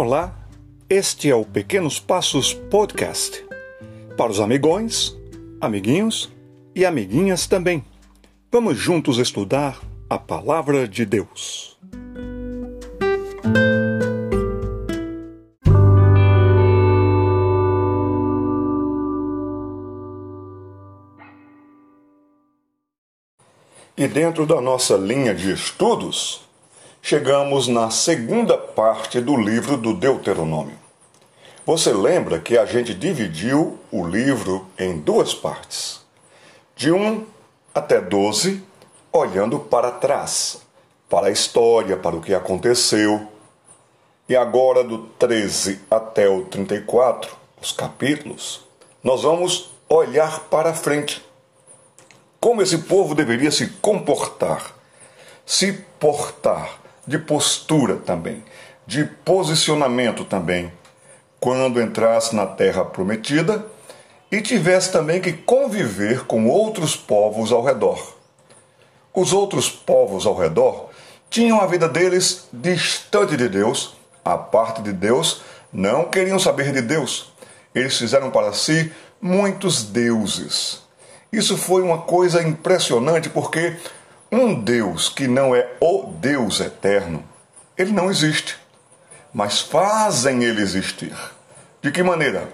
Olá, este é o Pequenos Passos Podcast. Para os amigões, amiguinhos e amiguinhas também. Vamos juntos estudar a Palavra de Deus. E dentro da nossa linha de estudos, chegamos na segunda parte do livro do Deuteronômio. Você lembra que a gente dividiu o livro em duas partes, de 1 até 12, olhando para trás, para a história, para o que aconteceu. E agora, do 13 até o 34, os capítulos, nós vamos olhar para frente. Como esse povo deveria se comportar, se portar de postura também, de posicionamento também, quando entrasse na terra prometida e tivesse também que conviver com outros povos ao redor. Os outros povos ao redor tinham a vida deles distante de Deus, a parte de Deus, não queriam saber de Deus. Eles fizeram para si muitos deuses. Isso foi uma coisa impressionante porque um Deus que não é o Deus eterno, ele não existe. Mas fazem ele existir. De que maneira?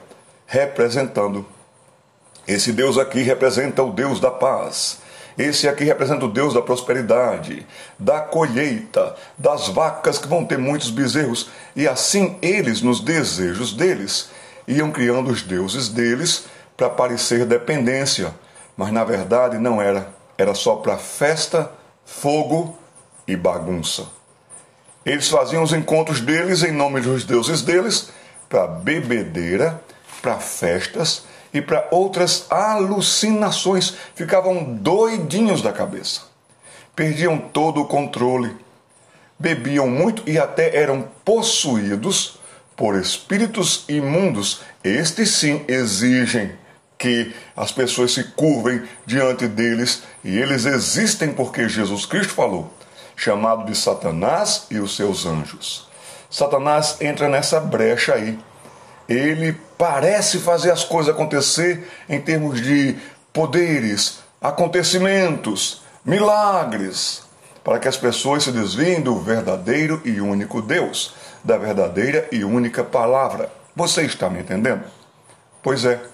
Representando. Esse Deus aqui representa o Deus da paz. Esse aqui representa o Deus da prosperidade, da colheita, das vacas que vão ter muitos bezerros. E assim eles, nos desejos deles, iam criando os deuses deles para parecer dependência. Mas na verdade não era era só para festa, fogo e bagunça. Eles faziam os encontros deles em nome dos deuses deles para bebedeira, para festas e para outras alucinações. Ficavam doidinhos da cabeça. Perdiam todo o controle. Bebiam muito e até eram possuídos por espíritos imundos. Estes sim exigem que as pessoas se curvem diante deles e eles existem porque Jesus Cristo falou, chamado de Satanás e os seus anjos. Satanás entra nessa brecha aí. Ele parece fazer as coisas acontecer em termos de poderes, acontecimentos, milagres, para que as pessoas se desviem do verdadeiro e único Deus, da verdadeira e única palavra. Você está me entendendo? Pois é.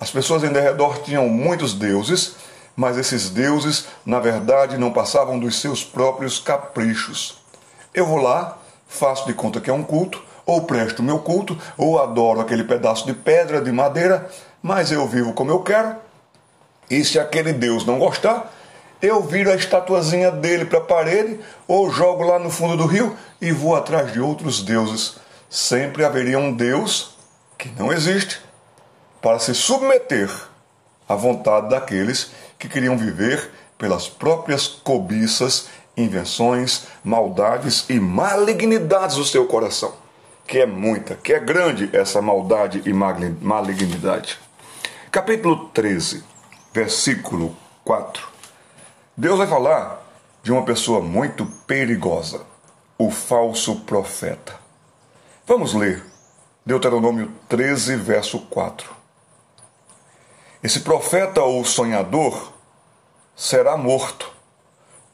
As pessoas em derredor tinham muitos deuses, mas esses deuses, na verdade, não passavam dos seus próprios caprichos. Eu vou lá, faço de conta que é um culto, ou presto meu culto, ou adoro aquele pedaço de pedra, de madeira, mas eu vivo como eu quero. E se aquele Deus não gostar, eu viro a estatuazinha dele para a parede, ou jogo lá no fundo do rio e vou atrás de outros deuses. Sempre haveria um Deus que não existe para se submeter à vontade daqueles que queriam viver pelas próprias cobiças, invenções, maldades e malignidades do seu coração. Que é muita, que é grande essa maldade e malignidade. Capítulo 13, versículo 4. Deus vai falar de uma pessoa muito perigosa, o falso profeta. Vamos ler Deuteronômio 13, verso 4. Esse profeta ou sonhador será morto,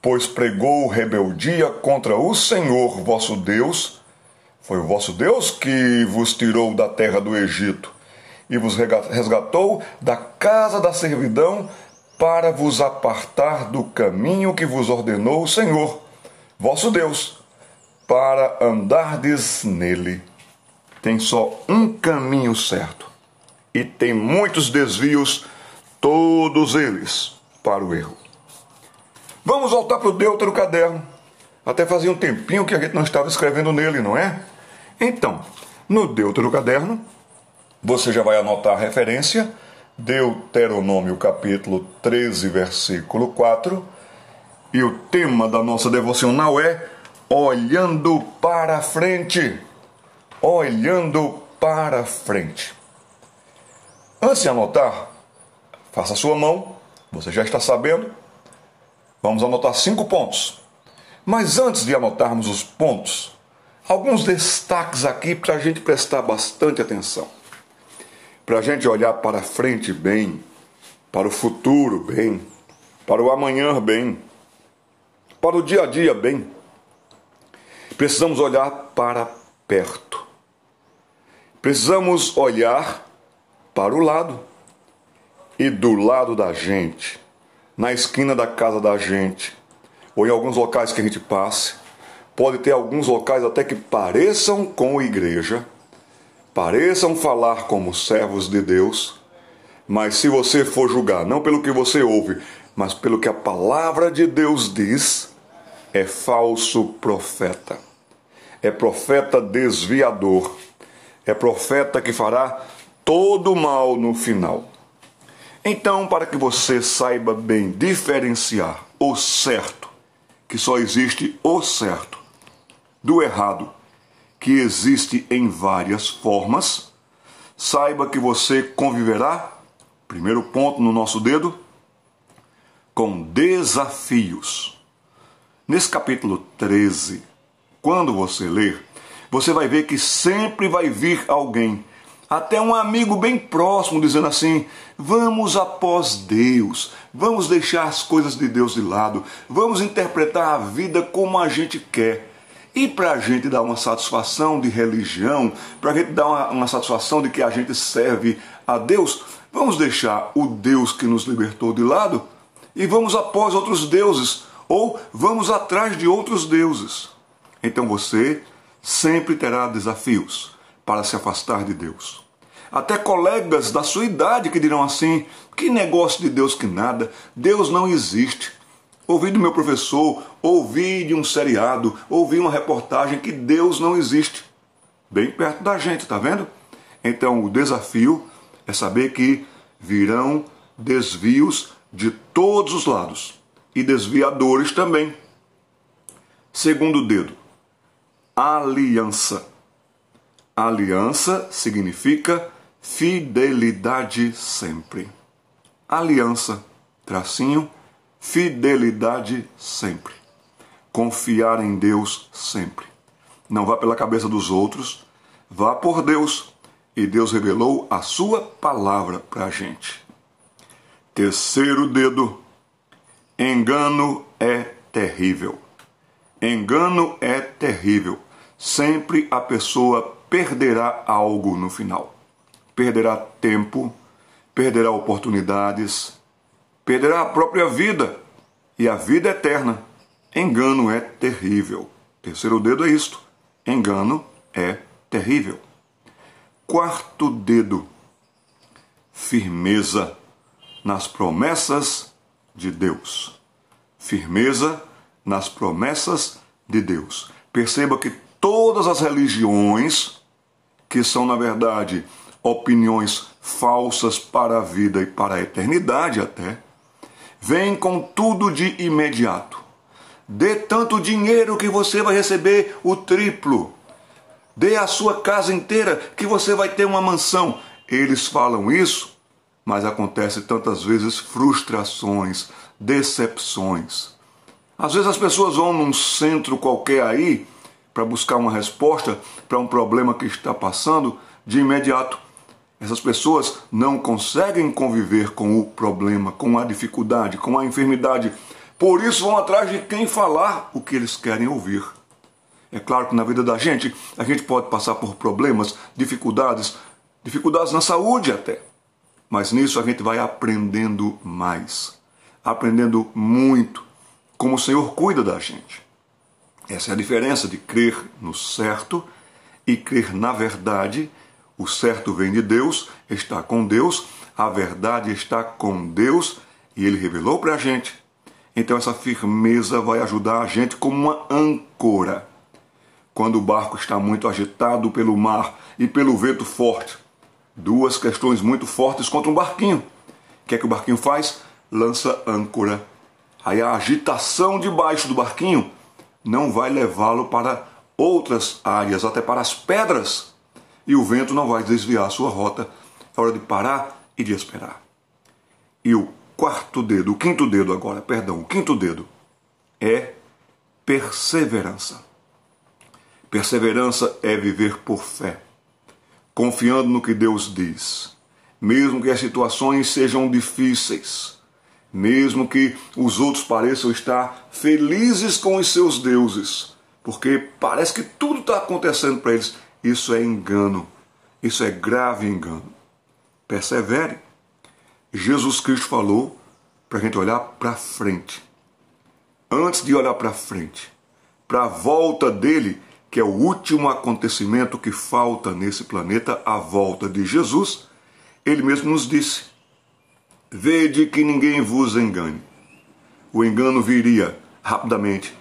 pois pregou rebeldia contra o Senhor vosso Deus. Foi o vosso Deus que vos tirou da terra do Egito e vos resgatou da casa da servidão para vos apartar do caminho que vos ordenou o Senhor, vosso Deus, para andardes nele. Tem só um caminho certo e tem muitos desvios, todos eles para o erro. Vamos voltar para o Deutero Caderno. Até fazia um tempinho que a gente não estava escrevendo nele, não é? Então, no Deutero Caderno, você já vai anotar a referência, Deuteronômio capítulo 13, versículo 4, e o tema da nossa devocional é Olhando para frente. Olhando para frente. Antes de anotar, faça a sua mão, você já está sabendo. Vamos anotar cinco pontos. Mas antes de anotarmos os pontos, alguns destaques aqui para a gente prestar bastante atenção. Para a gente olhar para frente bem, para o futuro bem, para o amanhã bem, para o dia a dia bem. Precisamos olhar para perto. Precisamos olhar para o lado e do lado da gente, na esquina da casa da gente, ou em alguns locais que a gente passe. Pode ter alguns locais até que pareçam com igreja, pareçam falar como servos de Deus, mas se você for julgar não pelo que você ouve, mas pelo que a palavra de Deus diz, é falso profeta. É profeta desviador. É profeta que fará todo mal no final. Então, para que você saiba bem diferenciar o certo, que só existe o certo, do errado, que existe em várias formas, saiba que você conviverá, primeiro ponto no nosso dedo, com desafios. Nesse capítulo 13, quando você ler, você vai ver que sempre vai vir alguém até um amigo bem próximo dizendo assim: vamos após Deus, vamos deixar as coisas de Deus de lado, vamos interpretar a vida como a gente quer. E para a gente dar uma satisfação de religião, para a gente dar uma, uma satisfação de que a gente serve a Deus, vamos deixar o Deus que nos libertou de lado e vamos após outros deuses, ou vamos atrás de outros deuses. Então você sempre terá desafios para se afastar de Deus até colegas da sua idade que dirão assim: que negócio de Deus que nada, Deus não existe. Ouvi do meu professor, ouvi de um seriado, ouvi uma reportagem que Deus não existe. Bem perto da gente, tá vendo? Então o desafio é saber que virão desvios de todos os lados e desviadores também. Segundo dedo, aliança. Aliança significa fidelidade sempre. Aliança, tracinho, fidelidade sempre. Confiar em Deus sempre. Não vá pela cabeça dos outros, vá por Deus. E Deus revelou a sua palavra para a gente. Terceiro dedo. Engano é terrível. Engano é terrível. Sempre a pessoa perderá algo no final perderá tempo, perderá oportunidades, perderá a própria vida e a vida eterna. Engano é terrível. Terceiro dedo é isto: engano é terrível. Quarto dedo: firmeza nas promessas de Deus. Firmeza nas promessas de Deus. Perceba que todas as religiões, que são na verdade opiniões falsas para a vida e para a eternidade até, vem com tudo de imediato. Dê tanto dinheiro que você vai receber o triplo. Dê a sua casa inteira que você vai ter uma mansão. Eles falam isso, mas acontece tantas vezes frustrações, decepções. Às vezes as pessoas vão num centro qualquer aí para buscar uma resposta para um problema que está passando, de imediato essas pessoas não conseguem conviver com o problema, com a dificuldade, com a enfermidade. Por isso vão atrás de quem falar o que eles querem ouvir. É claro que na vida da gente, a gente pode passar por problemas, dificuldades, dificuldades na saúde até. Mas nisso a gente vai aprendendo mais, aprendendo muito como o Senhor cuida da gente. Essa é a diferença de crer no certo e crer na verdade o certo vem de Deus, está com Deus, a verdade está com Deus e Ele revelou para a gente. Então essa firmeza vai ajudar a gente como uma âncora. Quando o barco está muito agitado pelo mar e pelo vento forte. Duas questões muito fortes contra um barquinho. O que é que o barquinho faz? Lança âncora. Aí a agitação debaixo do barquinho não vai levá-lo para outras áreas, até para as pedras e o vento não vai desviar sua rota. É hora de parar e de esperar. E o quarto dedo, o quinto dedo agora, perdão, o quinto dedo é perseverança. Perseverança é viver por fé, confiando no que Deus diz, mesmo que as situações sejam difíceis, mesmo que os outros pareçam estar felizes com os seus deuses, porque parece que tudo está acontecendo para eles. Isso é engano, isso é grave engano. Persevere. Jesus Cristo falou para a gente olhar para frente. Antes de olhar para frente, para a volta dele, que é o último acontecimento que falta nesse planeta, a volta de Jesus, ele mesmo nos disse: Vede que ninguém vos engane. O engano viria rapidamente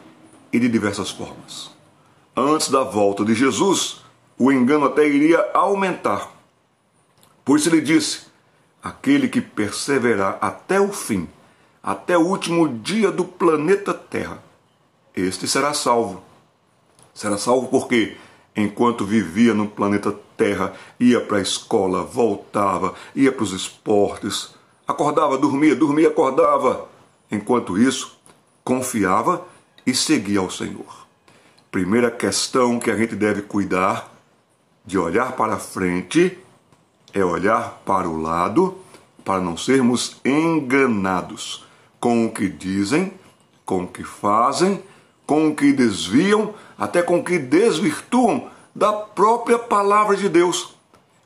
e de diversas formas. Antes da volta de Jesus, o engano até iria aumentar. Por isso ele disse: aquele que perseverar até o fim, até o último dia do planeta Terra, este será salvo. Será salvo porque, enquanto vivia no planeta Terra, ia para a escola, voltava, ia para os esportes, acordava, dormia, dormia, acordava. Enquanto isso, confiava e seguia ao Senhor. Primeira questão que a gente deve cuidar de olhar para frente é olhar para o lado para não sermos enganados com o que dizem, com o que fazem, com o que desviam, até com o que desvirtuam da própria palavra de Deus.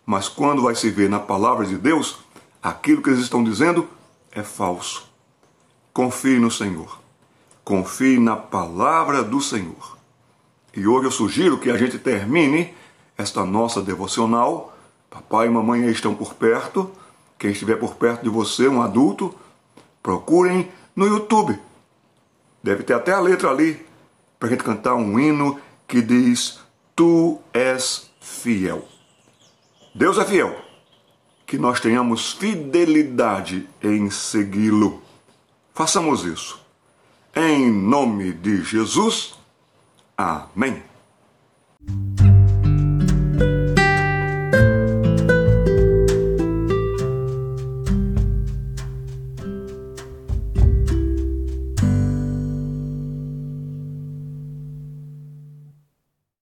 Mas quando vai se ver na palavra de Deus, aquilo que eles estão dizendo é falso. Confie no Senhor. Confie na palavra do Senhor. E hoje eu sugiro que a gente termine esta nossa devocional. Papai e mamãe estão por perto. Quem estiver por perto de você, um adulto, procurem no YouTube. Deve ter até a letra ali para a gente cantar um hino que diz: Tu és fiel. Deus é fiel. Que nós tenhamos fidelidade em segui-lo. Façamos isso. Em nome de Jesus. Amém.